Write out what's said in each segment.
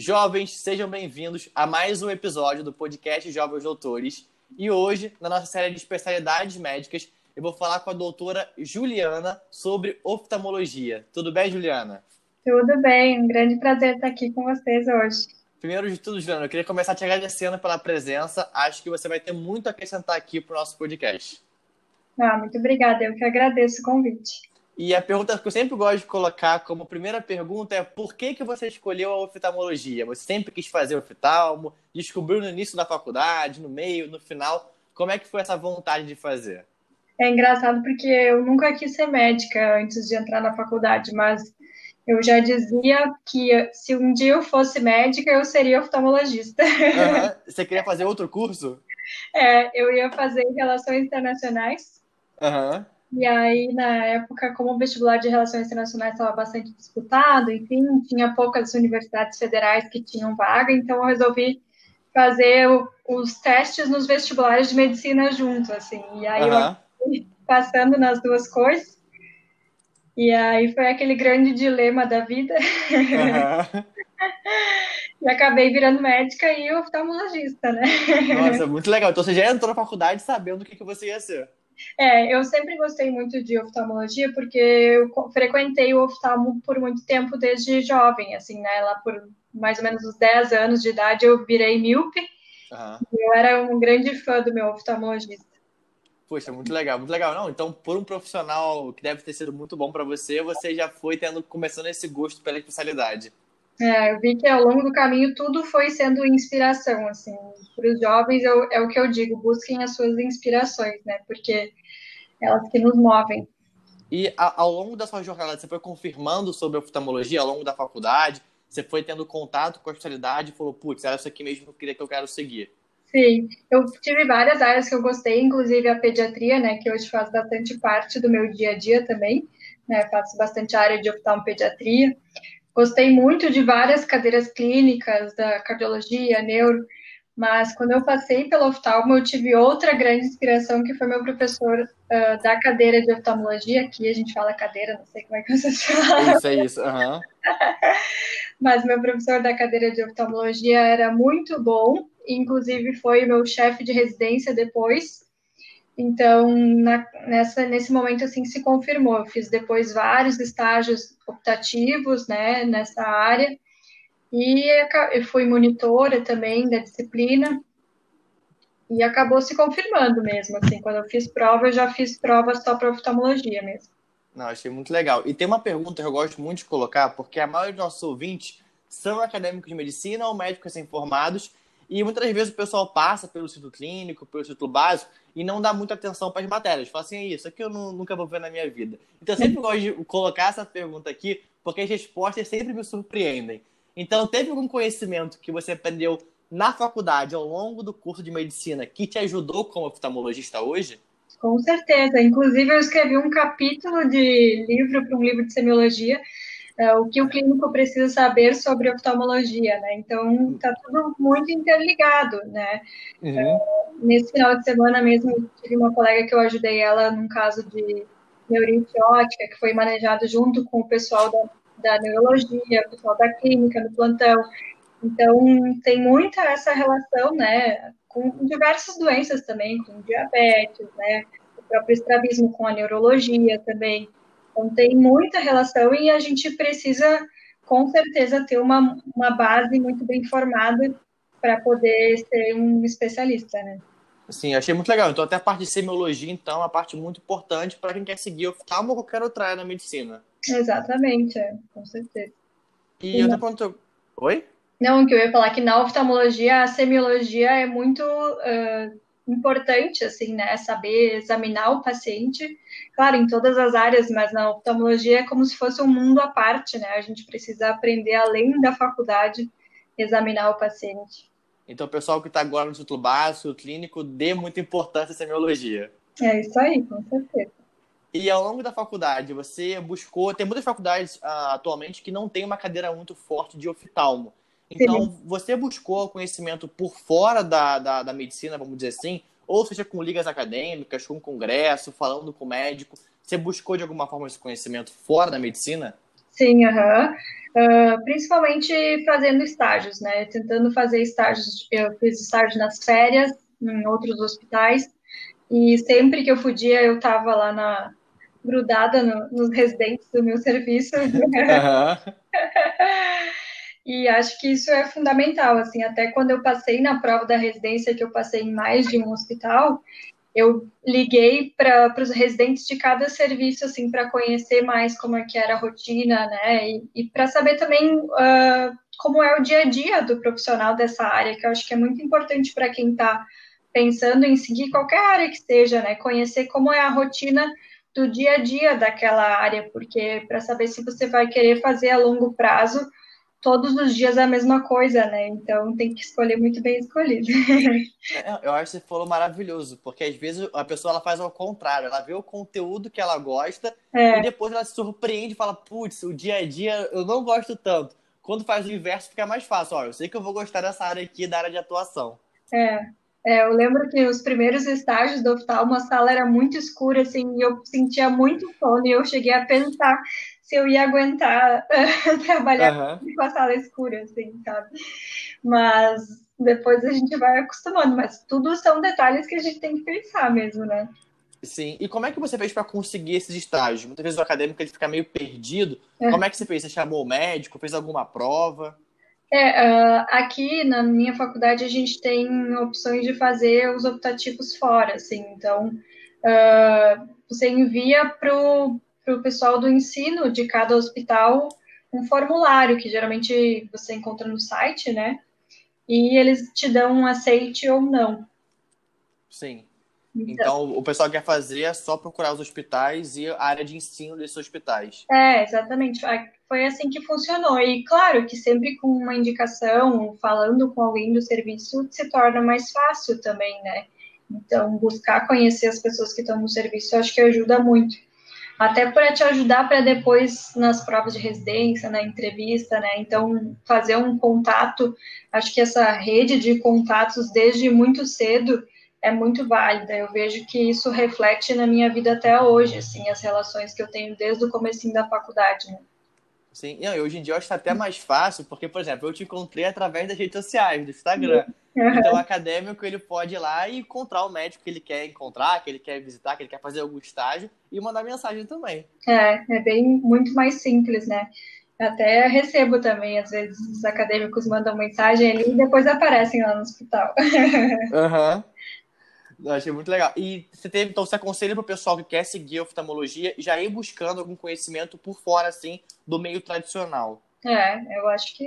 Jovens, sejam bem-vindos a mais um episódio do podcast Jovens Doutores. E hoje, na nossa série de especialidades médicas, eu vou falar com a doutora Juliana sobre oftalmologia. Tudo bem, Juliana? Tudo bem, um grande prazer estar aqui com vocês hoje. Primeiro de tudo, Juliana, eu queria começar te agradecendo pela presença. Acho que você vai ter muito a acrescentar aqui para o nosso podcast. Ah, muito obrigada, eu que agradeço o convite. E a pergunta que eu sempre gosto de colocar como primeira pergunta é por que, que você escolheu a oftalmologia? Você sempre quis fazer oftalmo? Descobriu no início da faculdade, no meio, no final? Como é que foi essa vontade de fazer? É engraçado porque eu nunca quis ser médica antes de entrar na faculdade, mas eu já dizia que se um dia eu fosse médica, eu seria oftalmologista. Uhum. Você queria fazer outro curso? É, eu ia fazer Relações Internacionais. Uhum. E aí, na época, como o vestibular de Relações Internacionais estava bastante disputado, enfim, tinha poucas universidades federais que tinham vaga, então eu resolvi fazer o, os testes nos vestibulares de medicina junto, assim. E aí uhum. eu passando nas duas coisas. E aí foi aquele grande dilema da vida. Uhum. e acabei virando médica e oftalmologista, né? Nossa, muito legal. Então você já entrou na faculdade sabendo o que, que você ia ser. É, eu sempre gostei muito de oftalmologia porque eu frequentei o oftalmo por muito tempo desde jovem, assim, né? Lá por mais ou menos uns 10 anos de idade eu virei míope. Uhum. Eu era um grande fã do meu oftalmologista. Poxa, muito legal, muito legal. Não, então, por um profissional que deve ter sido muito bom para você, você já foi tendo começando esse gosto pela especialidade. É, eu vi que ao longo do caminho tudo foi sendo inspiração, assim, para os jovens eu, é o que eu digo, busquem as suas inspirações, né, porque elas que nos movem. E ao longo da sua jornada, você foi confirmando sobre a oftalmologia ao longo da faculdade? Você foi tendo contato com a especialidade e falou, putz, era isso aqui mesmo que eu queria que eu quero seguir? Sim, eu tive várias áreas que eu gostei, inclusive a pediatria, né, que hoje faz bastante parte do meu dia a dia também, né, faço bastante área de oftalmopediatria. Gostei muito de várias cadeiras clínicas, da cardiologia, neuro, mas quando eu passei pelo oftalmo, eu tive outra grande inspiração, que foi meu professor uh, da cadeira de oftalmologia, aqui a gente fala cadeira, não sei como é que vocês falam. Isso, é isso, uhum. mas meu professor da cadeira de oftalmologia era muito bom, inclusive foi meu chefe de residência depois, então, na, nessa, nesse momento, assim, se confirmou. Eu fiz depois vários estágios optativos, né, nessa área, e eu fui monitora também da disciplina, e acabou se confirmando mesmo, assim, quando eu fiz prova, eu já fiz prova só para oftalmologia mesmo. Não, achei muito legal. E tem uma pergunta que eu gosto muito de colocar, porque a maioria dos nossos ouvintes são acadêmicos de medicina ou médicos informados e muitas vezes o pessoal passa pelo ciclo clínico, pelo ciclo básico, e não dá muita atenção para as matérias. Fala assim, é isso aqui eu não, nunca vou ver na minha vida. Então eu sempre gosto de colocar essa pergunta aqui, porque as respostas sempre me surpreendem. Então, teve algum conhecimento que você aprendeu na faculdade, ao longo do curso de medicina, que te ajudou como oftalmologista hoje? Com certeza. Inclusive, eu escrevi um capítulo de livro para um livro de semiologia é, o que o clínico precisa saber sobre oftalmologia, né? Então, está tudo muito interligado, né? Uhum. É, nesse final de semana mesmo, tive uma colega que eu ajudei ela num caso de neurite ótica, que foi manejado junto com o pessoal da, da neurologia, o pessoal da clínica, do plantão. Então, tem muita essa relação, né, com diversas doenças também, com diabetes, né, o próprio estrabismo com a neurologia também. Então, tem muita relação e a gente precisa, com certeza, ter uma, uma base muito bem formada para poder ser um especialista, né? Sim, achei muito legal. Então, até a parte de semiologia, então, é uma parte muito importante para quem quer seguir oftalmo ou qualquer outra área na medicina. Exatamente, é, com certeza. E, e outra ponto... Oi? Não, que eu ia falar que na oftalmologia, a semiologia é muito uh, importante, assim, né? Saber examinar o paciente, claro, em todas as áreas, mas na oftalmologia é como se fosse um mundo à parte, né? A gente precisa aprender, além da faculdade, examinar o paciente. Então, o pessoal que está agora no título básico, clínico, dê muita importância à semiologia. É isso aí, com certeza. E ao longo da faculdade, você buscou. Tem muitas faculdades uh, atualmente que não tem uma cadeira muito forte de oftalmo. Então, Sim. você buscou conhecimento por fora da, da, da, medicina, vamos dizer assim, ou seja, com ligas acadêmicas, com congresso, falando com médico. Você buscou de alguma forma esse conhecimento fora da medicina? Sim, aham. Uh, principalmente fazendo estágios, né? Tentando fazer estágios. Eu fiz estágio nas férias, em outros hospitais, e sempre que eu podia, eu estava lá na, grudada no, nos residentes do meu serviço. Uhum. e acho que isso é fundamental, assim, até quando eu passei na prova da residência, que eu passei em mais de um hospital, eu liguei para os residentes de cada serviço, assim, para conhecer mais como é que era a rotina, né, e, e para saber também uh, como é o dia a dia do profissional dessa área, que eu acho que é muito importante para quem está pensando em seguir qualquer área que seja, né, conhecer como é a rotina do dia a dia daquela área, porque para saber se você vai querer fazer a longo prazo todos os dias a mesma coisa, né? Então tem que escolher muito bem escolhido. É, eu acho que você falou maravilhoso, porque às vezes a pessoa ela faz ao contrário, ela vê o conteúdo que ela gosta é. e depois ela se surpreende e fala, putz, o dia a dia eu não gosto tanto. Quando faz o inverso fica mais fácil. Ó, eu sei que eu vou gostar dessa área aqui, da área de atuação. É, é, eu lembro que os primeiros estágios do oftalmo, a sala era muito escura, assim, e eu sentia muito sono, e eu cheguei a pensar se eu ia aguentar trabalhar uhum. com a sala escura, assim, sabe? Mas depois a gente vai acostumando, mas tudo são detalhes que a gente tem que pensar mesmo, né? Sim. E como é que você fez para conseguir esses estágios? Muitas vezes o acadêmico ele fica meio perdido. É. Como é que você fez? Você chamou o médico? Fez alguma prova? É, uh, aqui na minha faculdade a gente tem opções de fazer os optativos fora, assim, então uh, você envia para o pessoal do ensino de cada hospital um formulário que geralmente você encontra no site, né? E eles te dão um aceite ou não. Sim. Então, então, o pessoal quer fazer é só procurar os hospitais e a área de ensino desses hospitais. É, exatamente foi assim que funcionou. E claro que sempre com uma indicação, falando com alguém do serviço, se torna mais fácil também, né? Então, buscar conhecer as pessoas que estão no serviço, eu acho que ajuda muito. Até para te ajudar para depois nas provas de residência, na entrevista, né? Então, fazer um contato, acho que essa rede de contatos desde muito cedo é muito válida. Eu vejo que isso reflete na minha vida até hoje, assim, as relações que eu tenho desde o começo da faculdade, né? Sim, e hoje em dia eu acho que tá até mais fácil, porque, por exemplo, eu te encontrei através das redes sociais, do Instagram. Então, o acadêmico, ele pode ir lá e encontrar o médico que ele quer encontrar, que ele quer visitar, que ele quer fazer algum estágio, e mandar mensagem também. É, é bem, muito mais simples, né? Até recebo também, às vezes, os acadêmicos mandam mensagem ali e depois aparecem lá no hospital. Aham. Uhum. Eu achei muito legal. E você teve, então, você aconselha para o pessoal que quer seguir a oftalmologia já ir buscando algum conhecimento por fora, assim, do meio tradicional. É, eu acho que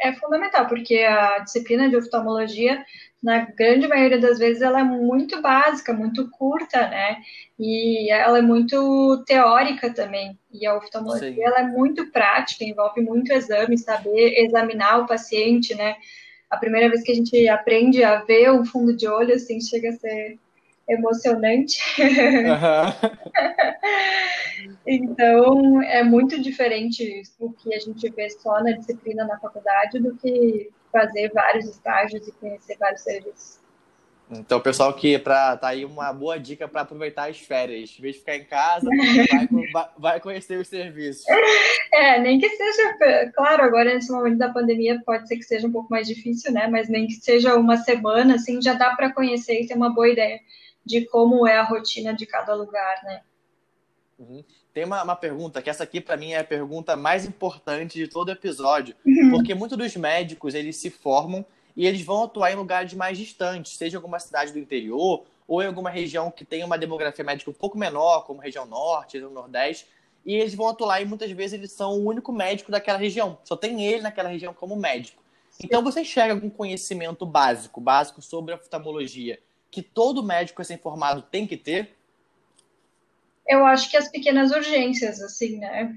é fundamental, porque a disciplina de oftalmologia, na grande maioria das vezes, ela é muito básica, muito curta, né? E ela é muito teórica também. E a oftalmologia, Sim. ela é muito prática, envolve muito exame, saber examinar o paciente, né? A primeira vez que a gente aprende a ver um fundo de olho, assim, chega a ser emocionante. Uhum. então, é muito diferente o que a gente vê só na disciplina na faculdade do que fazer vários estágios e conhecer vários serviços. Então, pessoal, que para tá aí uma boa dica para aproveitar as férias. Em vez de ficar em casa, vai, vai, conhecer os serviços. É, nem que seja, claro, agora nesse momento da pandemia pode ser que seja um pouco mais difícil, né? Mas nem que seja uma semana, assim, já dá para conhecer e ter uma boa ideia de como é a rotina de cada lugar, né? Uhum. Tem uma, uma, pergunta, que essa aqui para mim é a pergunta mais importante de todo episódio, uhum. porque muitos dos médicos, eles se formam e eles vão atuar em lugares mais distantes, seja alguma cidade do interior ou em alguma região que tem uma demografia médica um pouco menor, como região norte, região nordeste, e eles vão atuar e muitas vezes eles são o único médico daquela região, só tem ele naquela região como médico. Então você enxerga algum conhecimento básico, básico sobre a oftalmologia, que todo médico recém-formado tem que ter? Eu acho que as pequenas urgências, assim, né?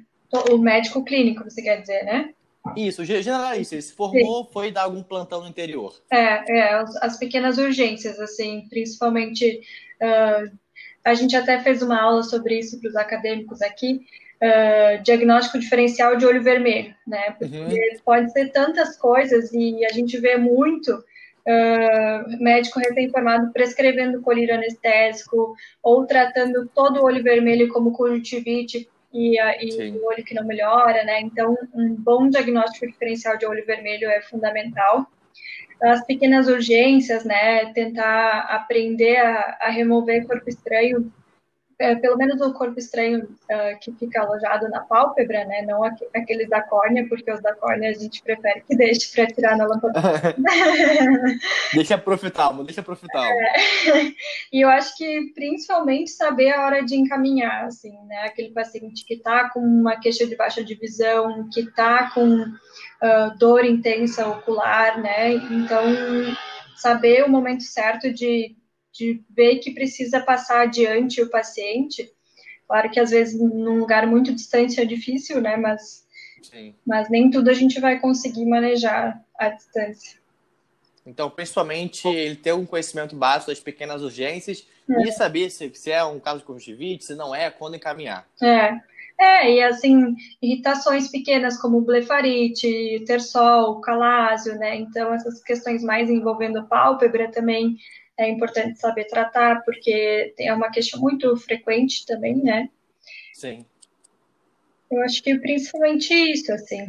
O médico clínico, você quer dizer, né? Isso, generalista. Ele se formou, Sim. foi dar algum plantão no interior. É, é as pequenas urgências, assim, principalmente. Uh, a gente até fez uma aula sobre isso para os acadêmicos aqui. Uh, diagnóstico diferencial de olho vermelho, né? Porque uhum. pode ser tantas coisas e a gente vê muito uh, médico recém-formado prescrevendo colírio anestésico ou tratando todo o olho vermelho como conjuntivite e, e o olho que não melhora, né? Então, um bom diagnóstico diferencial de olho vermelho é fundamental. As pequenas urgências, né? Tentar aprender a, a remover corpo estranho é, pelo menos o corpo estranho uh, que fica alojado na pálpebra, né? Não aqu aqueles da córnea, porque os da córnea a gente prefere que deixe para tirar na lâmpada. deixa profitalmo, deixa profitalmo. É. E eu acho que principalmente saber a hora de encaminhar, assim, né? Aquele paciente que está com uma queixa de baixa de visão, que está com uh, dor intensa ocular, né? Então, saber o momento certo de de ver que precisa passar adiante o paciente. Claro que às vezes num lugar muito distante é difícil, né? Mas, mas nem tudo a gente vai conseguir manejar à distância. Então, principalmente, ele ter um conhecimento básico das pequenas urgências é. e saber se, se é um caso de conjuntivite, se não é, quando encaminhar. É. É, e assim, irritações pequenas como blefarite, tersol, calásio, né? Então, essas questões mais envolvendo pálpebra também é importante saber tratar, porque é uma queixa muito frequente também, né? Sim. Eu acho que principalmente isso, assim.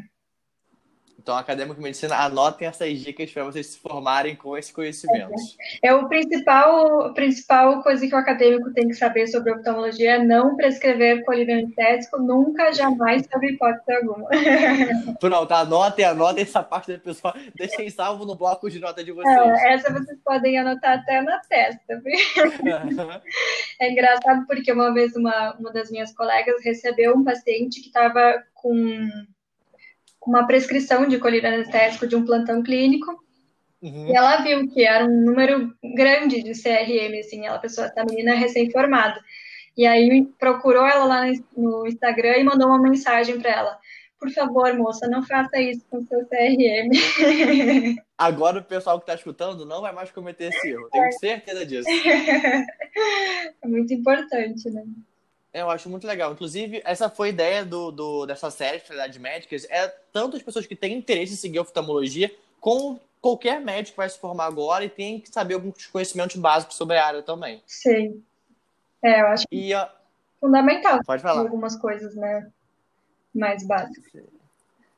Então, acadêmico de medicina, anotem essas dicas para vocês se formarem com esse conhecimento. É, é o principal, principal coisa que o acadêmico tem que saber sobre oftalmologia é não prescrever colírio anestésico nunca, jamais, sob hipótese alguma. Pronto, anotem, anotem essa parte do pessoal, deixem salvo no bloco de nota de vocês. É, essa vocês podem anotar até na testa. é engraçado porque uma vez uma, uma das minhas colegas recebeu um paciente que estava com uma prescrição de colírio anestésico de um plantão clínico. Uhum. E ela viu que era um número grande de CRM, assim, ela pessoa, essa menina recém-formada. E aí procurou ela lá no Instagram e mandou uma mensagem para ela. Por favor, moça, não faça isso com seu CRM. Agora o pessoal que está escutando não vai mais cometer esse erro, tenho é. certeza disso. É muito importante, né? Eu acho muito legal. Inclusive, essa foi a ideia do, do, dessa série de médicas. É tanto as pessoas que têm interesse em seguir oftalmologia, como qualquer médico que vai se formar agora e tem que saber alguns conhecimentos básicos sobre a área também. Sim. É, eu acho e, uh... fundamental. Pode falar. Algumas coisas, né? Mais básicas. Sim.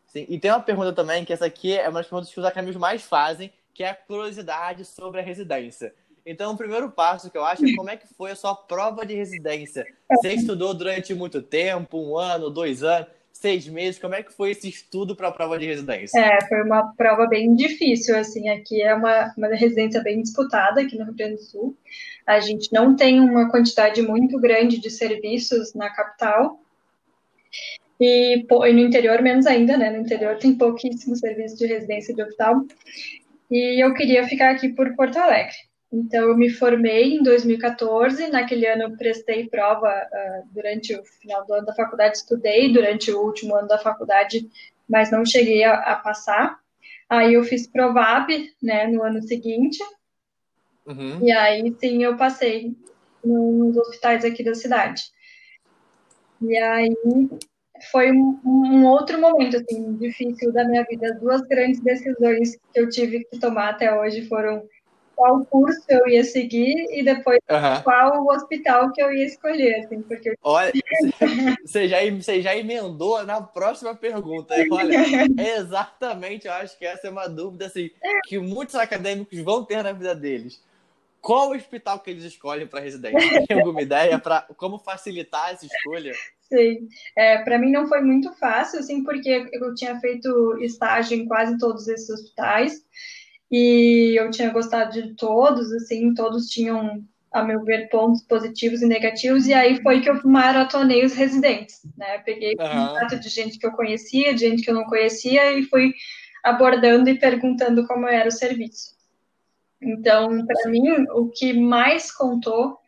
Sim. E tem uma pergunta também, que essa aqui é uma das perguntas que os acadêmicos mais fazem, que é a curiosidade sobre a residência. Então, o primeiro passo que eu acho é como é que foi a sua prova de residência. Você estudou durante muito tempo, um ano, dois anos, seis meses? Como é que foi esse estudo para a prova de residência? É, foi uma prova bem difícil, assim, aqui é uma, uma residência bem disputada aqui no Rio Grande do Sul. A gente não tem uma quantidade muito grande de serviços na capital, e, e, no interior menos ainda, né? No interior tem pouquíssimo serviço de residência de hospital. E eu queria ficar aqui por Porto Alegre. Então, eu me formei em 2014. Naquele ano, eu prestei prova uh, durante o final do ano da faculdade, estudei durante o último ano da faculdade, mas não cheguei a, a passar. Aí, eu fiz Provab, né, no ano seguinte. Uhum. E aí, sim, eu passei nos hospitais aqui da cidade. E aí, foi um, um, outro momento assim difícil da minha vida. As duas grandes decisões que eu tive que tomar até hoje foram qual curso eu ia seguir e depois uhum. qual hospital que eu ia escolher, assim, porque... Olha, você já, você já emendou na próxima pergunta. Olha, é exatamente, eu acho que essa é uma dúvida, assim, que muitos acadêmicos vão ter na vida deles. Qual o hospital que eles escolhem para residência? Tem alguma ideia para como facilitar essa escolha? Sim, é, para mim não foi muito fácil, assim, porque eu tinha feito estágio em quase todos esses hospitais, e eu tinha gostado de todos, assim, todos tinham, a meu ver, pontos positivos e negativos, e aí foi que eu maratonei os residentes, né? Peguei uhum. contato de gente que eu conhecia, de gente que eu não conhecia, e fui abordando e perguntando como era o serviço. Então, para mim, o que mais contou,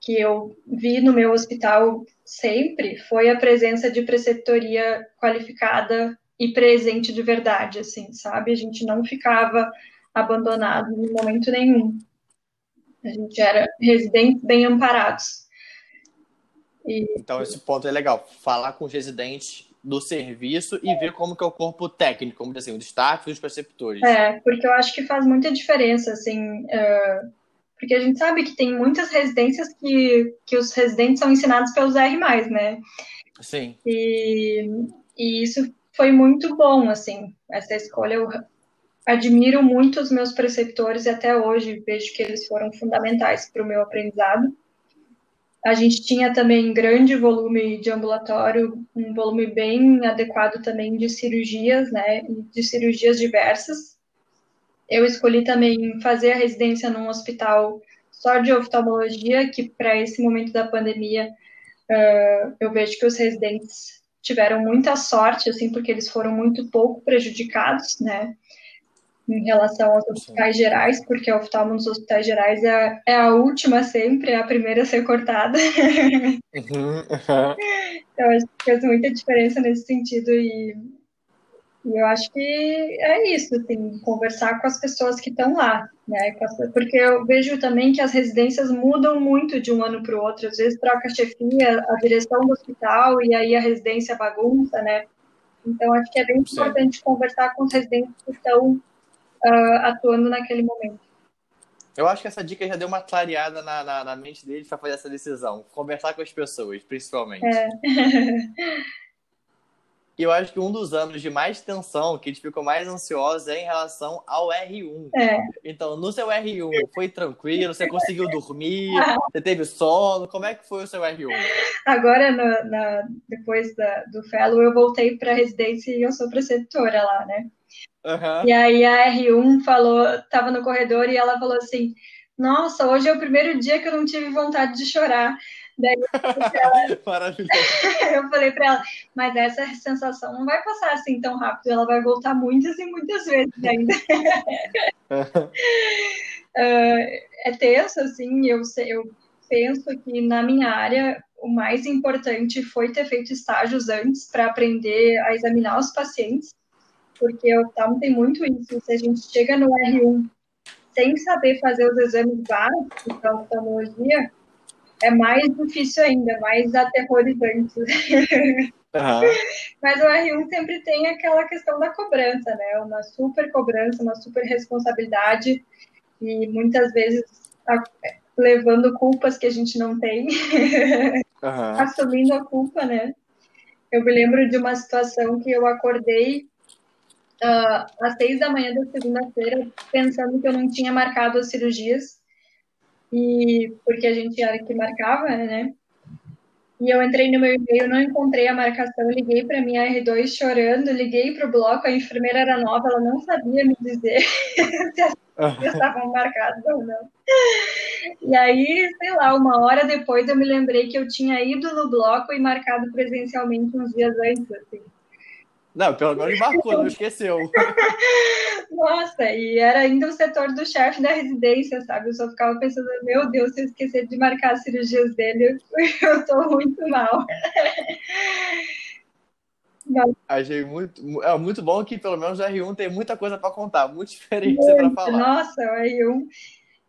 que eu vi no meu hospital sempre, foi a presença de preceptoria qualificada e presente de verdade, assim, sabe? A gente não ficava abandonado em momento nenhum. A gente era residentes bem amparados. E... Então esse ponto é legal, falar com os residentes do serviço e ver como que é o corpo técnico, como assim, o destaque dos preceptores. É, porque eu acho que faz muita diferença, assim, uh, porque a gente sabe que tem muitas residências que, que os residentes são ensinados pelos R+, né? Sim. E, e isso foi muito bom, assim, essa escolha. Eu admiro muito os meus preceptores e até hoje vejo que eles foram fundamentais para o meu aprendizado. A gente tinha também grande volume de ambulatório, um volume bem adequado também de cirurgias, né, de cirurgias diversas. Eu escolhi também fazer a residência num hospital só de oftalmologia, que para esse momento da pandemia uh, eu vejo que os residentes tiveram muita sorte, assim, porque eles foram muito pouco prejudicados, né, em relação aos hospitais Sim. gerais, porque a oftalmo nos hospitais gerais é, é, a última sempre, é a primeira a ser cortada. Uhum, uhum. Então, acho que fez muita diferença nesse sentido e, e, eu acho que é isso, assim, conversar com as pessoas que estão lá, né? Porque eu vejo também que as residências mudam muito de um ano para o outro, às vezes troca a chefia, a direção do hospital e aí a residência bagunça, né? Então, acho que é bem Sim. importante conversar com os residentes que estão uh, atuando naquele momento. Eu acho que essa dica já deu uma clareada na, na, na mente deles para fazer essa decisão. Conversar com as pessoas, principalmente. É. E eu acho que um dos anos de mais tensão, que eles ficam mais ansiosos, é em relação ao R1. É. Então, no seu R1, foi tranquilo? Você conseguiu dormir? Você teve sono? Como é que foi o seu R1? Agora, no, na, depois da, do Fellow, eu voltei para a residência e eu sou preceptora lá, né? Uhum. E aí a R1 falou, tava no corredor e ela falou assim: Nossa, hoje é o primeiro dia que eu não tive vontade de chorar. Daí eu falei, eu falei para ela, mas essa sensação não vai passar assim tão rápido, ela vai voltar muitas e muitas vezes ainda. uh, é tenso, assim, eu, eu penso que na minha área o mais importante foi ter feito estágios antes para aprender a examinar os pacientes porque o oftalmo tem muito isso. Se a gente chega no R1 sem saber fazer os exames básicos da oftalmologia, é mais difícil ainda, mais aterrorizante. Uhum. Mas o R1 sempre tem aquela questão da cobrança, né? Uma super cobrança, uma super responsabilidade e muitas vezes levando culpas que a gente não tem, uhum. assumindo a culpa, né? Eu me lembro de uma situação que eu acordei uh, às seis da manhã da segunda-feira, pensando que eu não tinha marcado as cirurgias, e porque a gente era que marcava, né? E eu entrei no meu e-mail, não encontrei a marcação, liguei para minha R2 chorando, liguei para o bloco, a enfermeira era nova, ela não sabia me dizer se as cirurgias estavam marcadas ou não. E aí, sei lá, uma hora depois eu me lembrei que eu tinha ido no bloco e marcado presencialmente uns dias antes, assim. Não, pelo menos marcou, não esqueceu. Nossa, e era ainda o setor do chefe da residência, sabe? Eu só ficava pensando, meu Deus, se eu esquecer de marcar as cirurgias dele, eu tô muito mal. Achei muito, é muito bom que pelo menos o R1 tem muita coisa para contar, muita experiência para falar. Nossa, o R1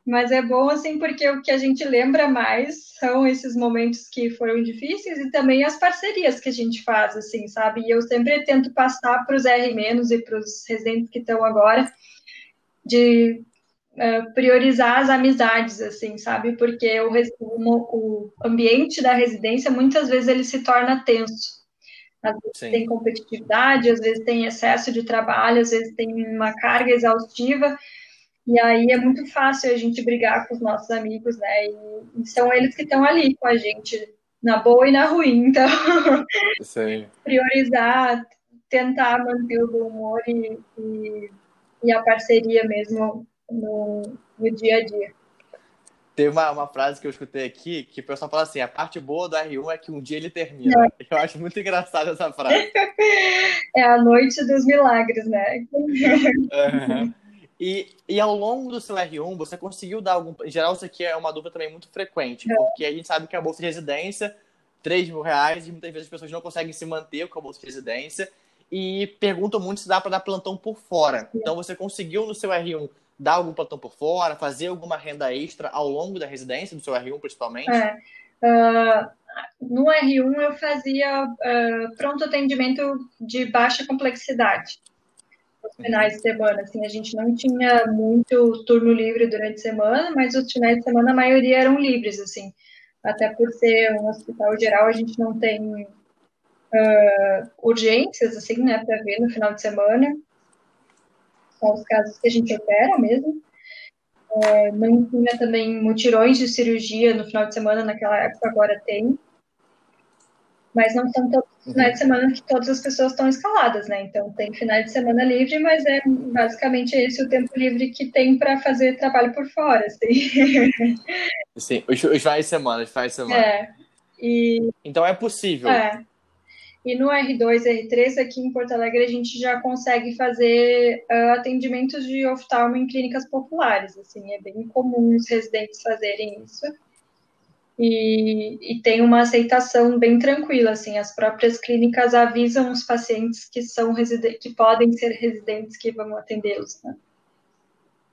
mas é bom, assim, porque o que a gente lembra mais são esses momentos que foram difíceis e também as parcerias que a gente faz, assim, sabe? E eu sempre tento passar para os R- e para os residentes que estão agora de uh, priorizar as amizades, assim, sabe? Porque o, o, ambiente da residência, muitas vezes, ele se torna tenso. Às vezes Sim. tem competitividade, às vezes tem excesso de trabalho, às vezes tem uma carga exaustiva, e aí é muito fácil a gente brigar com os nossos amigos, né? E, são eles que estão ali com a gente, na boa e na ruim. Então, priorizar, tentar manter o bom humor e, e, e a parceria mesmo no, no, dia a dia. Tem uma, uma frase que eu escutei aqui que o pessoal fala assim: a parte boa do R1 é que um dia ele termina. É. Eu acho muito engraçada essa frase. É a noite dos milagres, né? Uhum. E, e ao longo do seu R1, você conseguiu dar algum. Em geral, isso aqui é uma dúvida também muito frequente, é. porque a gente sabe que a bolsa de residência, 3 mil reais, e muitas vezes as pessoas não conseguem se manter com a bolsa de residência e perguntam muito se dá para dar plantão por fora. É. Então, você conseguiu no seu R1 dar algum plantão por fora, fazer alguma renda extra ao longo da residência, do seu R1 principalmente? É. Uh, no R1 eu fazia uh, pronto atendimento de baixa complexidade os finais de semana. Assim, a gente não tinha muito turno livre durante a semana, mas os finais de semana a maioria eram livres, assim. Até por ser um hospital geral, a gente não tem uh, urgências, assim, né, para ver no final de semana. São os casos que a gente opera mesmo. Uh, não tinha também mutirões de cirurgia no final de semana, naquela época, agora tem. Mas não são todos os finais de semana que todas as pessoas estão escaladas, né? Então tem finais de semana livre, mas é basicamente esse o tempo livre que tem para fazer trabalho por fora, assim. Sim, os, os finais de semana, os finais de semana. É. E... Então é possível. É. E no R2, R3, aqui em Porto Alegre, a gente já consegue fazer uh, atendimentos de oftalmo em clínicas populares. Assim, é bem comum os residentes fazerem isso. E, e, tem uma aceitação bem tranquila, assim, as próprias clínicas avisam os pacientes que são que podem ser residentes que vão atendê-los, né?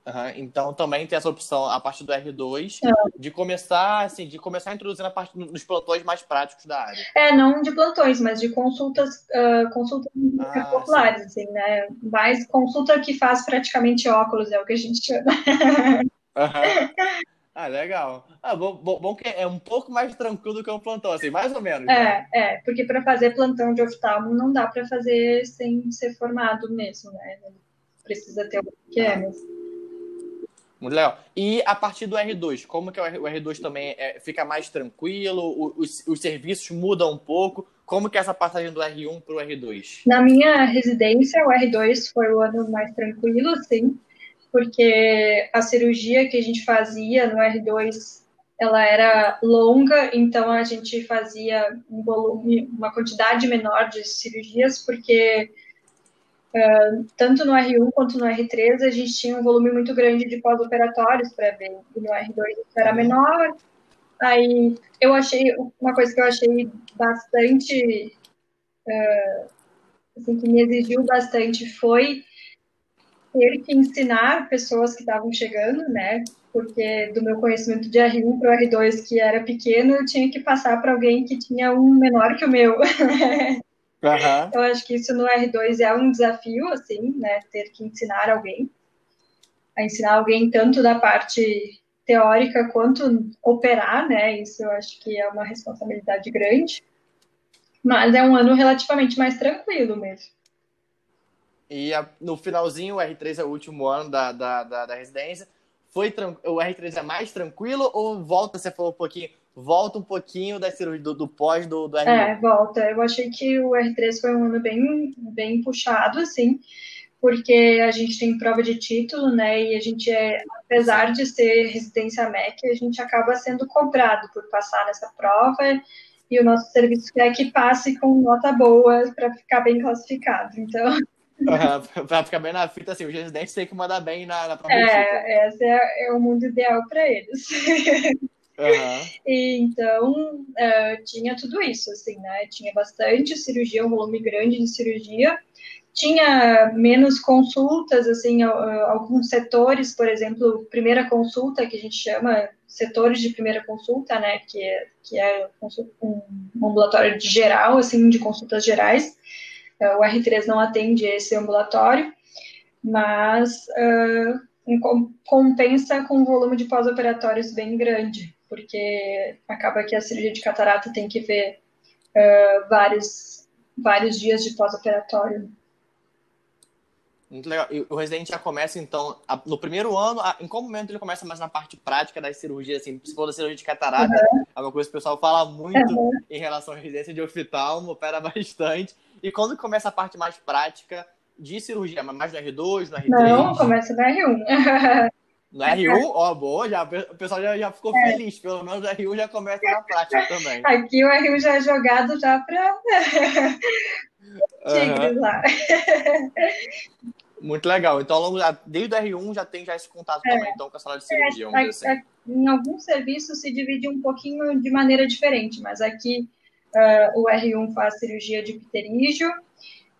Uhum. Então também tem essa opção a partir do R2 é. de começar, assim, de começar introduzindo a parte dos plantões mais práticos da área. É, não de plantões, mas de consultas, uh, consultas ah, populares, sim. assim, né? Mais consulta que faz praticamente óculos, é o que a gente chama. Uhum. Ah, legal. Ah, bom, bom, bom, que é um pouco mais tranquilo do que um plantão, assim, mais ou menos. É, né? é, porque para fazer plantão de oftalmo não dá para fazer sem ser formado mesmo, né? Precisa ter o que é mesmo. Muito legal. E a partir do R2, como que o R2 também é, fica mais tranquilo? Os, os, serviços mudam um pouco? Como que é essa passagem do R1 para o R2? Na minha residência, o R2 foi o ano mais tranquilo, sim, porque a cirurgia que a gente fazia no R2 ela era longa, então a gente fazia um volume, uma quantidade menor de cirurgias, porque Uh, tanto no R1 quanto no R3, a gente tinha um volume muito grande de pós-operatórios para ver. E no R2 era menor. Aí eu achei, uma coisa que eu achei bastante, uh, assim, que me exigiu bastante foi ter que ensinar pessoas que estavam chegando, né? Porque do meu conhecimento de R1 para o R2, que era pequeno, eu tinha que passar para alguém que tinha um menor que o meu. Uhum. Eu acho que isso no R2 é um desafio, assim, né? Ter que ensinar alguém. A ensinar alguém tanto da parte teórica quanto operar, né? Isso eu acho que é uma responsabilidade grande. Mas é um ano relativamente mais tranquilo mesmo. E a, no finalzinho, o R3 é o último ano da, da, da, da residência. Foi o R3 é mais tranquilo ou volta, você falou um pouquinho, volta um pouquinho da cirurgia, do, do pós do, do R1. É, volta. Eu achei que o R3 foi um ano bem, bem puxado, assim, porque a gente tem prova de título, né, e a gente é, apesar de ser residência MEC, a gente acaba sendo cobrado por passar nessa prova, e o nosso serviço quer que passe com nota boa para ficar bem classificado, então... Uhum, para ficar bem na fita, assim, os residentes têm que mandar bem na, na prova É, esse é, é o mundo ideal para eles. Uhum. E, então, uh, tinha tudo isso, assim, né? Tinha bastante cirurgia, um volume grande de cirurgia. Tinha menos consultas, assim, alguns setores, por exemplo, primeira consulta, que a gente chama setores de primeira consulta, né? Que é, que é um ambulatório geral, assim, de consultas gerais. Uh, o R3 não atende esse ambulatório, mas uh, compensa com um volume de pós-operatórios bem grande porque acaba que a cirurgia de catarata tem que ver uh, vários, vários dias de pós-operatório. Muito legal. E o residente já começa, então, no primeiro ano, em qual momento ele começa mais na parte prática das cirurgias, assim, se for da cirurgia de catarata, uhum. é uma coisa que o pessoal fala muito uhum. em relação à residência de oftalmo, opera bastante. E quando começa a parte mais prática de cirurgia, mais no R2, no R3? Não, começa no R1. No R1, ó, boa, já, o pessoal já, já ficou é. feliz. Pelo menos o R1 já começa na prática também. Aqui o R1 já é jogado já para tigres uhum. lá. Muito legal. Então, ao longo desde o R1 já tem já esse contato é. também então, com a sala de cirurgia, é, vamos dizer assim. Em alguns serviços se divide um pouquinho de maneira diferente, mas aqui uh, o R1 faz cirurgia de pterígio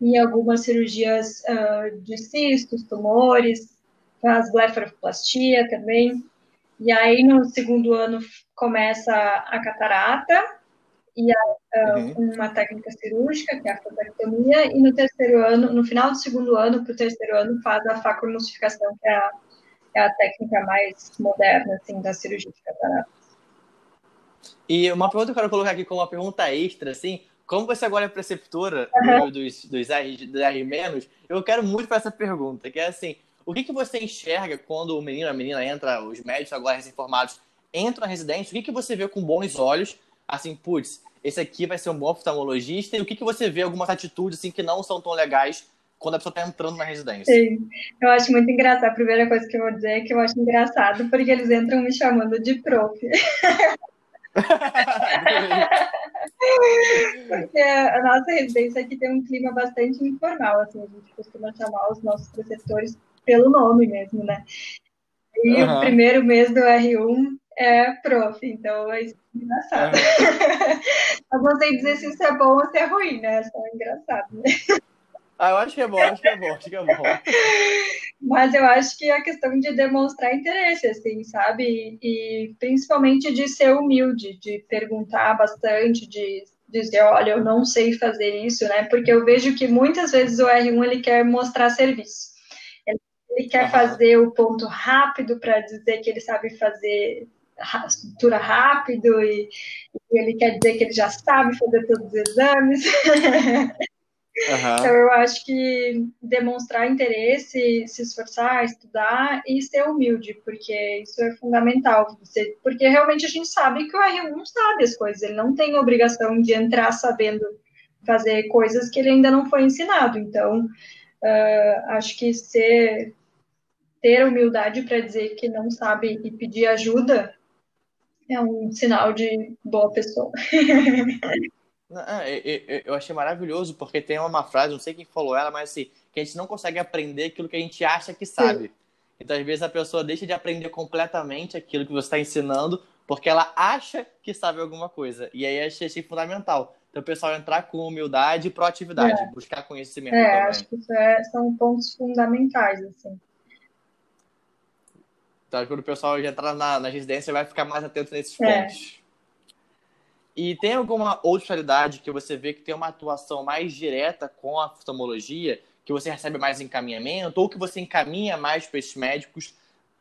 e algumas cirurgias uh, de cistos, tumores, faz blefaroplastia também. E aí, no segundo ano, começa a catarata e a, uhum. uma técnica cirúrgica, que é a fotectomia, e no terceiro ano, no final do segundo ano para o terceiro ano, faz a facomulsificação, que é a, é a técnica mais moderna, assim, da cirurgia de. E uma pergunta que eu quero colocar aqui como uma pergunta extra, assim, como você agora é preceptora uhum. dos, dos R, dos R-, eu quero muito para essa pergunta, que é assim, o que, que você enxerga quando o menino, a menina entra, os médicos agora recém-formados entram na residência, o que, que você vê com bons olhos, assim, putz, esse aqui vai ser um bom oftalmologista, e o que, que você vê, algumas atitudes, assim, que não são tão legais quando a pessoa está entrando na residência. Sim, eu acho muito engraçado. A primeira coisa que eu vou dizer é que eu acho engraçado, porque eles entram me chamando de prof. porque a nossa residência aqui tem um clima bastante informal, assim, a gente costuma chamar os nossos preceptores pelo nome mesmo, né? E uhum. o primeiro mês do R1 é prof, então é engraçado. Uhum. eu não sei dizer se isso é bom ou se é ruim, né? É só engraçado, né? Ah, eu acho que é bom, acho que é bom, acho que é bom. Mas eu acho que é a questão de demonstrar interesse, assim, sabe? E, principalmente de ser humilde, de perguntar bastante, de dizer, olha, eu não sei fazer isso, né? Porque eu vejo que muitas vezes o R1 ele quer mostrar serviço. Ele, ele quer uhum. fazer o ponto rápido para dizer que ele sabe fazer estrutura rápido e, e, ele quer dizer que ele já sabe fazer todos os exames. Uhum. Então, eu acho que demonstrar interesse, se esforçar, estudar e ser humilde, porque isso é fundamental. Você, porque realmente a gente sabe que o R1 não sabe as coisas, ele não tem obrigação de entrar sabendo fazer coisas que ele ainda não foi ensinado. Então, uh, acho que ser, ter humildade para dizer que não sabe e pedir ajuda é um sinal de boa pessoa. eu achei maravilhoso, porque tem uma frase, não sei quem falou ela, mas assim, que a gente não consegue aprender aquilo que a gente acha que sabe. Sim. Então, às vezes, a pessoa deixa de aprender completamente aquilo que você está ensinando, porque ela acha que sabe alguma coisa. E aí achei, achei fundamental. Então, o pessoal entrar com humildade e proatividade, é. buscar conhecimento. É, também. acho que isso é, são pontos fundamentais, assim. Então, quando o pessoal já entrar na, na residência, vai ficar mais atento nesses é. pontos. E tem alguma outra especialidade que você vê que tem uma atuação mais direta com a oftalmologia, que você recebe mais encaminhamento, ou que você encaminha mais para esses médicos,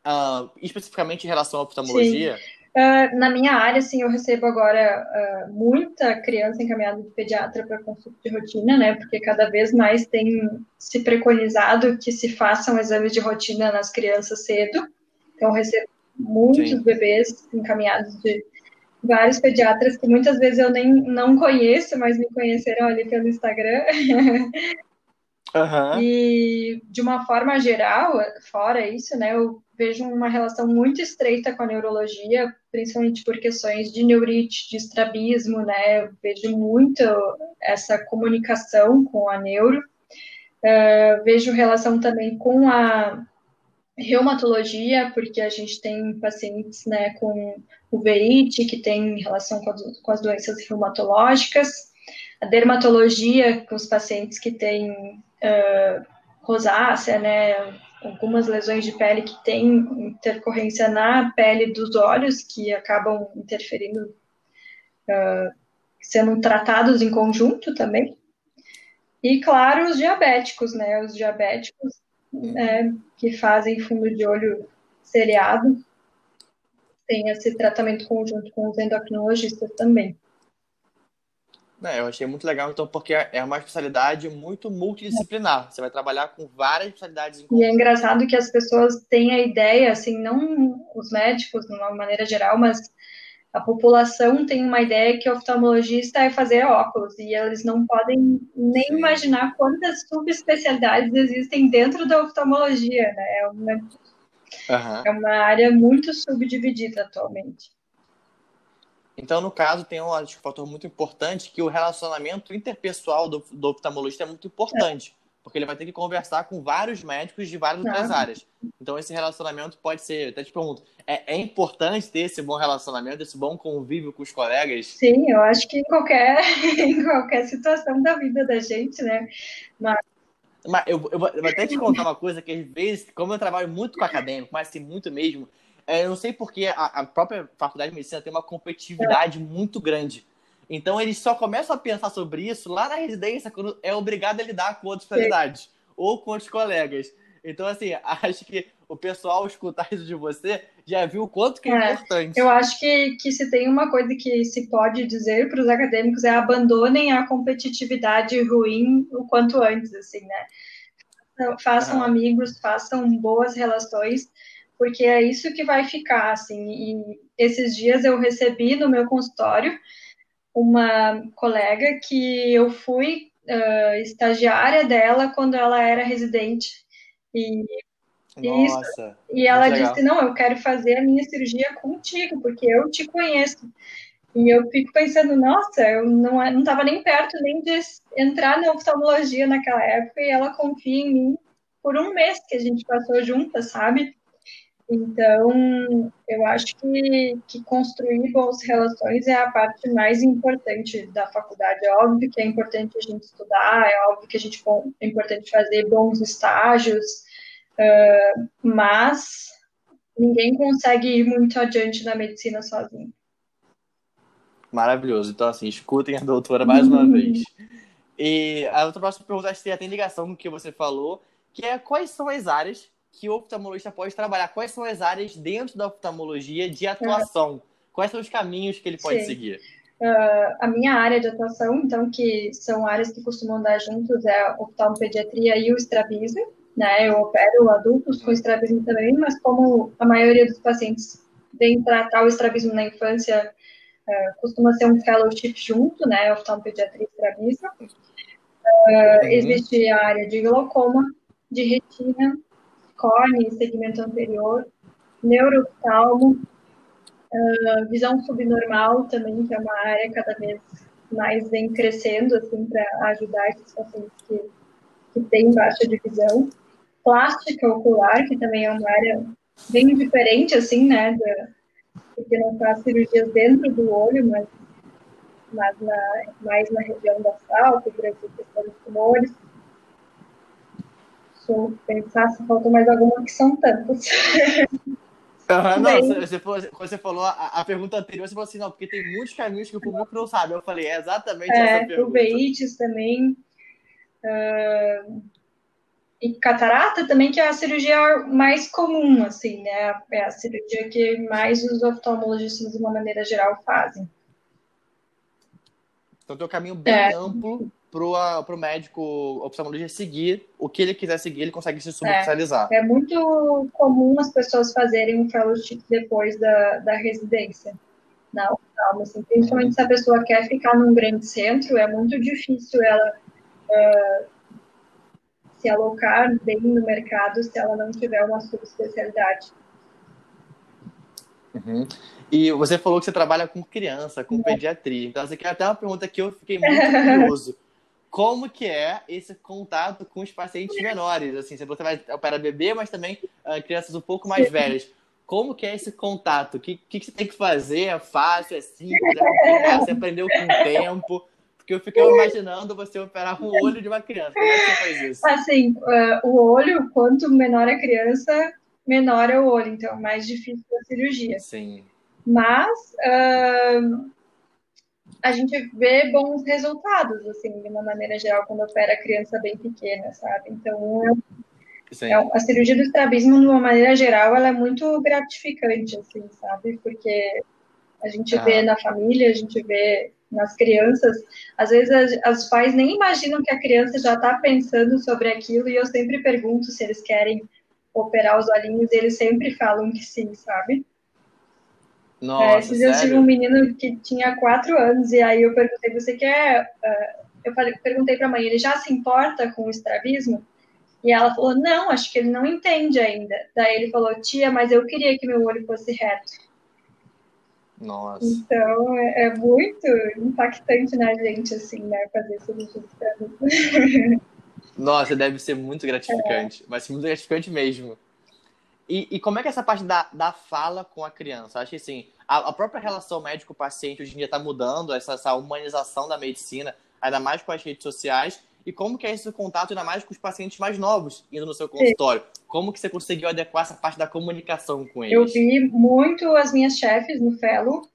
uh, especificamente em relação à oftalmologia? Uh, na minha área, sim, eu recebo agora uh, muita criança encaminhada de pediatra para consulta de rotina, né? Porque cada vez mais tem se preconizado que se façam exames de rotina nas crianças cedo. Então, eu recebo muitos sim. bebês encaminhados de vários pediatras que muitas vezes eu nem não conheço, mas me conheceram ali pelo Instagram. Uhum. E de uma forma geral, fora isso, né, eu vejo uma relação muito estreita com a neurologia, principalmente por questões de neurite, de estrabismo, né, eu vejo muito essa comunicação com a neuro. Uh, vejo relação também com a reumatologia, porque a gente tem pacientes né, com uveíte, que tem relação com, com as doenças reumatológicas, a dermatologia, com os pacientes que têm uh, rosácea, né, algumas lesões de pele que têm intercorrência na pele dos olhos, que acabam interferindo, uh, sendo tratados em conjunto também. E, claro, os diabéticos, né, os diabéticos né, que fazem fundo de olho seriado, tem esse tratamento conjunto com os endocrinologistas também. É, eu achei muito legal, então, porque é uma especialidade muito multidisciplinar. Você vai trabalhar com várias especialidades. e é engraçado que as pessoas têm a ideia, assim, não os médicos, de uma maneira geral, mas a população tem uma ideia que o oftalmologista é fazer óculos e eles não podem nem Sim. imaginar quantas subespecialidades existem dentro da oftalmologia, né? É uma, uhum. é uma área muito subdividida atualmente. Então, no caso, tem um, acho, um fator muito importante que o relacionamento interpessoal do, do oftalmologista é muito importante. É porque ele vai ter que conversar com vários médicos de várias outras áreas. Então, esse relacionamento pode ser. Até te pergunto, é, é, importante ter esse bom relacionamento, esse bom convívio com os colegas? Sim, eu acho que em qualquer, em qualquer situação da vida da gente, né? Mas. Mas eu, eu, vou, eu vou até te contar uma coisa que, às vezes, como eu trabalho muito com acadêmico, mas assim, muito mesmo, é, eu não sei porque a, a própria faculdade de medicina tem uma competitividade é. muito grande. Então eles só começam a pensar sobre isso lá na residência, quando é obrigado a lidar com outras especialidades ou com outros colegas. Então, assim, acho que o pessoal escutar isso de você já viu o quanto que é, é importante. Eu acho que, que se tem uma coisa que se pode dizer para os acadêmicos é abandonem a competitividade ruim o quanto antes, assim, né? Façam amigos, façam boas relações, porque é isso que vai ficar, assim. E esses dias eu recebi no meu consultório uma colega que eu fui uh, estagiária dela quando ela era residente. E, Nossa, isso, e ela disse: Não, eu quero fazer a minha cirurgia contigo, porque eu te conheço. E eu fico pensando: Nossa, eu não estava nem perto nem de entrar na oftalmologia naquela época, e ela confia em mim por um mês que a gente passou juntas, sabe? Então, eu acho que, que construir boas relações é a parte mais importante da faculdade. É óbvio que é importante a gente estudar, é óbvio que a gente é importante fazer bons estágios, uh, mas ninguém consegue ir muito adiante na medicina sozinho. Maravilhoso. Então, assim, escutem a doutora mais uma vez. E a outra próxima pergunta, acho que tem ligação com o que você falou, que é quais são as áreas que o oftalmologista pode trabalhar? Quais são as áreas dentro da oftalmologia de atuação? Quais são os caminhos que ele pode Sim. seguir? Uh, a minha área de atuação, então, que são áreas que costumam andar juntos, é a oftalmopediatria e o estrabismo. Né? Eu opero adultos com estrabismo também, mas como a maioria dos pacientes vem tratar o estrabismo na infância, uh, costuma ser um fellowship junto, né? Oftalmopediatria e estrabismo. Uh, uhum. Existe a área de glaucoma, de retina, córnea, segmento anterior, neurooftalmo, uh, visão subnormal também, que é uma área cada vez mais vem crescendo, assim, para ajudar esses pacientes que, que têm baixa de visão. Plástica ocular, que também é uma área bem diferente, assim, né, da, porque não faz cirurgias dentro do olho, mas, mas na, mais na região da sálpula, questão dos tumores eu pensar se faltou mais alguma, que são tantas. Uhum, não, você falou, você falou a, a, pergunta anterior, você falou assim, não, porque tem muitos caminhos que o público não sabe. Eu falei, é exatamente é, essa pergunta. Uveites também. Uh, e catarata também, que é a cirurgia mais comum, assim, né? É a cirurgia que mais os oftalmologistas, de uma maneira geral, fazem. Então tem um caminho bem é. amplo para o médico oftalmologista seguir o que ele quiser seguir, ele consegue se subespecializar. É, é muito comum as pessoas fazerem um fellowship depois da, da residência na oftalmo, assim, principalmente se a pessoa quer ficar num grande centro, é muito difícil ela uh, se alocar bem no mercado se ela não tiver uma subespecialidade. Uhum. E você falou que você trabalha com criança, com é. pediatria. Então, essa aqui é até uma pergunta que eu fiquei muito curioso como que é esse contato com os pacientes menores, assim, você vai operar bebê, mas também uh, crianças um pouco mais velhas. Como que é esse contato? O que, que, você tem que fazer? É fácil, é simples, é você aprendeu com o tempo? Porque eu fiquei imaginando você operar o olho de uma criança. Como é que você faz isso? Assim, uh, o olho, quanto menor a criança, menor é o olho, então mais difícil a cirurgia. Sim. Mas uh, a gente vê bons resultados, assim, de uma maneira geral, quando opera criança bem pequena, sabe? Então, é, a cirurgia do estrabismo, de uma maneira geral, ela é muito gratificante, assim, sabe? Porque a gente ah. vê na família, a gente vê nas crianças, às vezes as, as pais nem imaginam que a criança já está pensando sobre aquilo, e eu sempre pergunto se eles querem operar os olhinhos, e eles sempre falam que sim, sabe? Nossa, é, esses dias eu tive um menino que tinha quatro anos, e aí eu perguntei, você quer... Uh, eu falei, perguntei para a mãe, ele já se importa com o estrabismo? E ela falou, não, acho que ele não entende ainda. Daí ele falou, tia, mas eu queria que meu olho fosse reto. Nossa. Então, é, é muito impactante na gente, assim, né, fazer cirurgia de estrabismo. Nossa, deve ser muito gratificante. É. Vai ser muito gratificante mesmo. E, e, como é que é essa parte da, da fala com a criança? Acho que assim, a, a própria relação médico-paciente hoje em dia está mudando, essa, essa, humanização da medicina, ainda mais com as redes sociais. E como que é esse contato, ainda mais com os pacientes mais novos, indo no seu consultório? Sim. Como que você conseguiu adequar essa parte da comunicação com eles? Eu vi muito as minhas chefes no Fellow.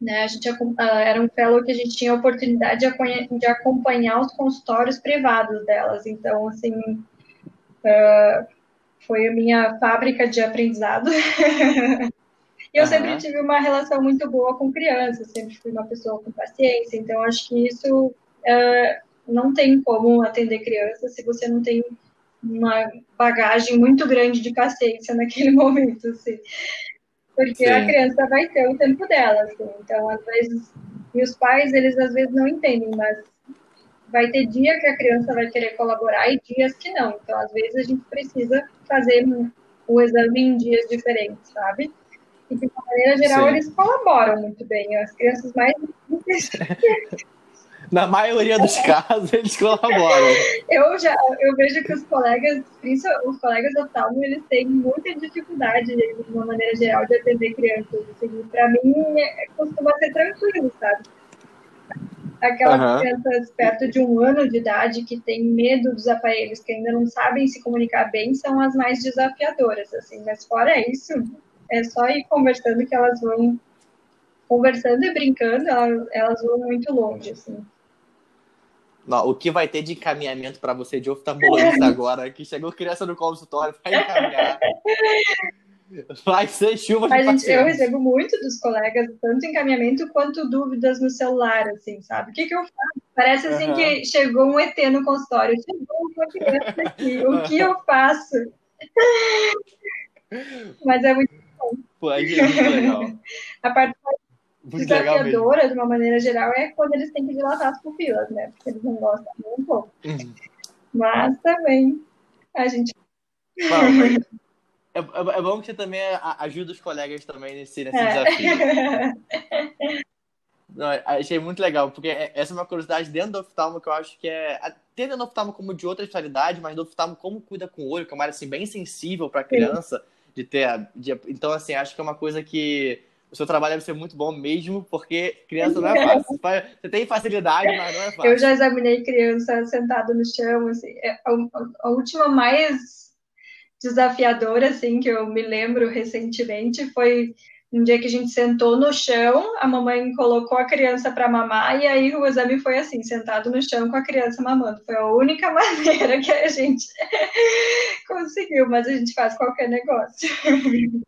Né? A gente ah, era um Fellow que a gente tinha a oportunidade de, de acompanhar os consultórios privados delas. Então, assim, uh, foi a minha fábrica de aprendizado. E eu uhum. sempre tive uma relação muito boa com crianças, sempre fui uma pessoa com paciência, então acho que isso uh, não tem como atender crianças se você não tem uma bagagem muito grande de paciência naquele momento, assim. Porque Sim. a criança vai ter o tempo dela, assim. Então, às vezes, e os pais, eles às vezes não entendem, mas vai ter dia que a criança vai querer colaborar e dias que não. Então, às vezes, a gente precisa fazer o exame em dias diferentes, sabe? E, de uma maneira geral, Sim. eles colaboram muito bem. As crianças mais Na maioria dos casos, eles colaboram. Eu já eu vejo que os colegas, principalmente os colegas do Talmo, eles têm muita dificuldade, de uma maneira geral, de atender crianças. Assim, Para mim, é, costuma ser tranquilo, sabe? Aquelas uhum. crianças perto de um ano de idade que têm medo dos aparelhos, que ainda não sabem se comunicar bem, são as mais desafiadoras, assim. Mas fora isso, é só ir conversando que elas vão conversando e brincando, elas, elas vão muito longe, assim. Não, o que vai ter de encaminhamento para você de oftalmologista agora, que chegou criança no consultório, vai encaminhar. Vai ser chuva de a gente, Eu recebo muito dos colegas, tanto encaminhamento quanto dúvidas no celular, assim, sabe? O que, que eu faço? Parece assim uhum. que chegou um ET no consultório, chegou uma criança aqui, o que eu faço? Mas é muito bom. Pô, é muito legal. a parte desafiadora, de uma maneira geral, é quando eles têm que dilatar as pupilas, né? Porque eles não gostam nem um pouco. Uhum. Mas também a gente. Bom, é, é, é, bom que você também ajuda os colegas também nesse, nesse é. desafio. Não, achei muito legal, porque é, essa é uma curiosidade dentro do oftalmo que eu acho que é. Tendo no oftalmo como de outra especialidade, mas no oftalmo como cuida com o olho, que é uma área assim, bem sensível para a criança, de ter. De, então, assim, acho que é uma coisa que o seu trabalho deve ser muito bom mesmo, porque criança não é fácil. Você tem facilidade, mas não é fácil. Eu já examinei criança sentada no chão, assim, é, a, última mais desafiadora, assim, que eu me lembro recentemente foi um dia que a gente sentou no chão, a mamãe colocou a criança para mamar e aí o exame foi assim, sentado no chão com a criança mamando. Foi a única maneira que a gente conseguiu, mas a gente faz qualquer negócio.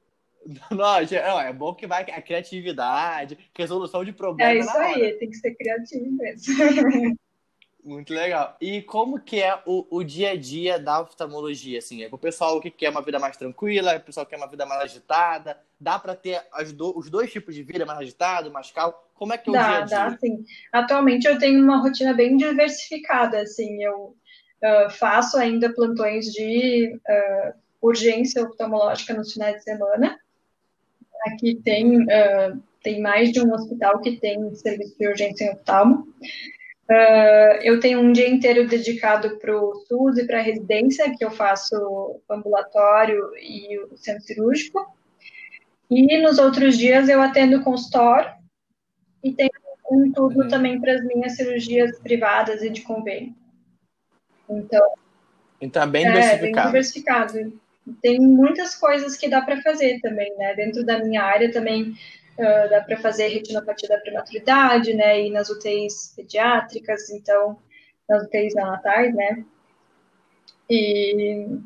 Não, é bom que vai a criatividade, resolução de problemas. É isso aí, tem que ser criativo mesmo. Muito legal. E como que é o, o dia a dia da oftalmologia? Assim, é o pessoal que quer uma vida mais tranquila, o pessoal que quer uma vida mais agitada. Dá para ter do, os dois tipos de vida, mais agitado, mais calmo? Como é que é o dá, dia a dia? Dá, sim. Atualmente eu tenho uma rotina bem diversificada, assim. Eu uh, faço ainda plantões de uh, urgência oftalmológica nos finais de semana. Aqui tem, uh, tem mais de um hospital que tem serviço de urgência em oftalmo. Uh, eu tenho um dia inteiro dedicado para o SUS e para a residência, que eu faço ambulatório e o centro cirúrgico. E nos outros dias eu atendo consultório e tenho um tudo uhum. também para as minhas cirurgias privadas e de convênio. Então, então é bem diversificado. É, bem diversificado tem muitas coisas que dá para fazer também, né? Dentro da minha área também uh, dá para fazer retinopatia da prematuridade, né? E nas UTIs pediátricas, então, nas UTIs neonatais, né? E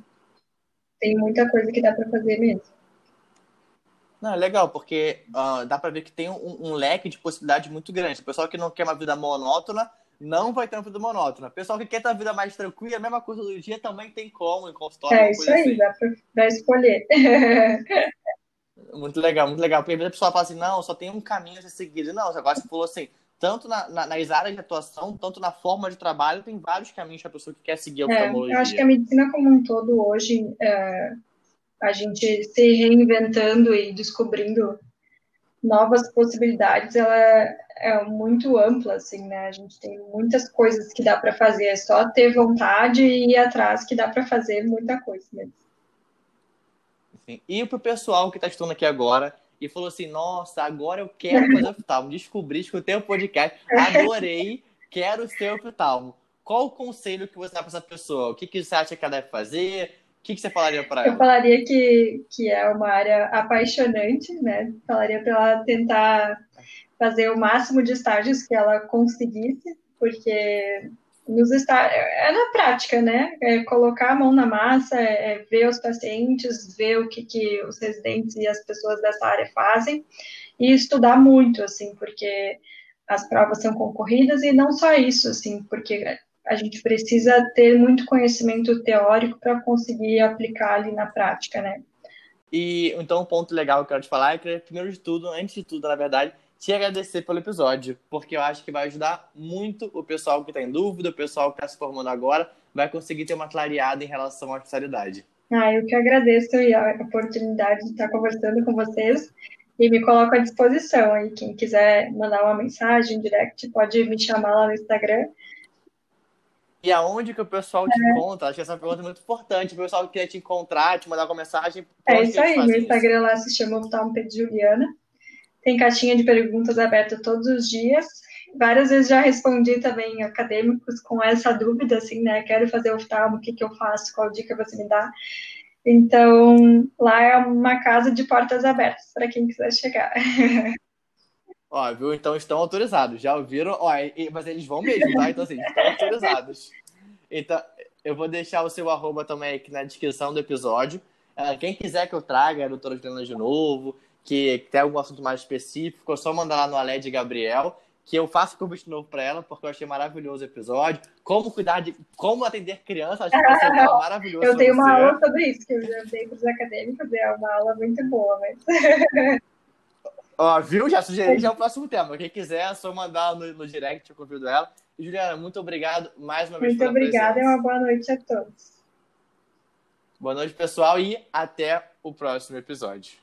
tem muita coisa que dá para fazer mesmo. Não, é legal, porque uh, dá para ver que tem um, um, leque de possibilidades muito grande. O pessoal que não quer uma vida monótona não vai ter uma vida monótona. Pessoal que quer ter uma vida mais tranquila, a mesma coisa do dia também tem como em consultório. É isso aí, assim. dá para escolher. muito legal, muito legal. Porque a pessoa fala assim, não, só tem um caminho a ser seguido. Não, agora você falou assim, tanto na, na, nas áreas de atuação, tanto na forma de trabalho, tem vários caminhos para a pessoa que quer seguir a oftalmologia. É, eu acho que a medicina como um todo hoje, é, a gente se reinventando e descobrindo novas possibilidades, ela é muito ampla, assim, né? A gente tem muitas coisas que dá para fazer, é só ter vontade e ir atrás que dá para fazer muita coisa mesmo. Sim. E pro pessoal que está estudando aqui agora e falou assim, nossa, agora eu quero fazer oftalmo, descobri, escutei o podcast, adorei, quero ser oftalmo. Qual o conselho que você dá para essa pessoa? O que, que você acha que ela deve fazer? O que, que você falaria para ela? Eu falaria que, que é uma área apaixonante, né? Falaria para ela tentar fazer o máximo de estágios que ela conseguisse, porque nos está é na prática, né? É colocar a mão na massa, é, é ver os pacientes, ver o que, que os residentes e as pessoas dessa área fazem e estudar muito, assim, porque as provas são concorridas e não só isso, assim, porque a gente precisa ter muito conhecimento teórico para conseguir aplicar ali na prática, né? E então um ponto legal que eu quero te falar é que, primeiro de tudo, antes de tudo, na verdade, te agradecer pelo episódio, porque eu acho que vai ajudar muito o pessoal que está em dúvida, o pessoal que está se formando agora, vai conseguir ter uma clareada em relação à especialidade. Ah, eu que agradeço a oportunidade de estar conversando com vocês e me coloco à disposição aí. Quem quiser mandar uma mensagem direct, pode me chamar lá no Instagram. E aonde que o pessoal te é. encontra? Acho que essa pergunta é muito importante. O pessoal que quer te encontrar, te mandar uma mensagem. É isso aí, meu Instagram lá se chama Oftalmo Juliana. Tem caixinha de perguntas aberta todos os dias. Várias vezes já respondi também acadêmicos com essa dúvida, assim, né? Quero fazer oftalmo, o que, que eu faço, qual dica você me dá? Então, lá é uma casa de portas abertas para quem quiser chegar. Ó, viu? Então estão autorizados. Já ouviram? Ó, mas eles vão mesmo, tá? Então, assim, estão autorizados. Então, eu vou deixar o seu arroba também aqui na descrição do episódio. Uh, quem quiser que eu traga a doutora Juliana de novo, que tem algum assunto mais específico, é só mandar lá no Aled Gabriel, que eu faço convite novo para ela, porque eu achei maravilhoso o episódio. Como cuidar de. Como atender crianças, acho que vai ser maravilhoso. Eu tenho uma aula sobre isso, que eu já dei para os acadêmicos, é uma aula muito boa, mas. Ó, viu? Já sugeri já é o próximo tema. Quem quiser, é só mandar no, no direct, eu convido ela. E, Juliana, muito obrigado mais uma vez. Muito obrigada e uma boa noite a todos. Boa noite, pessoal, e até o próximo episódio.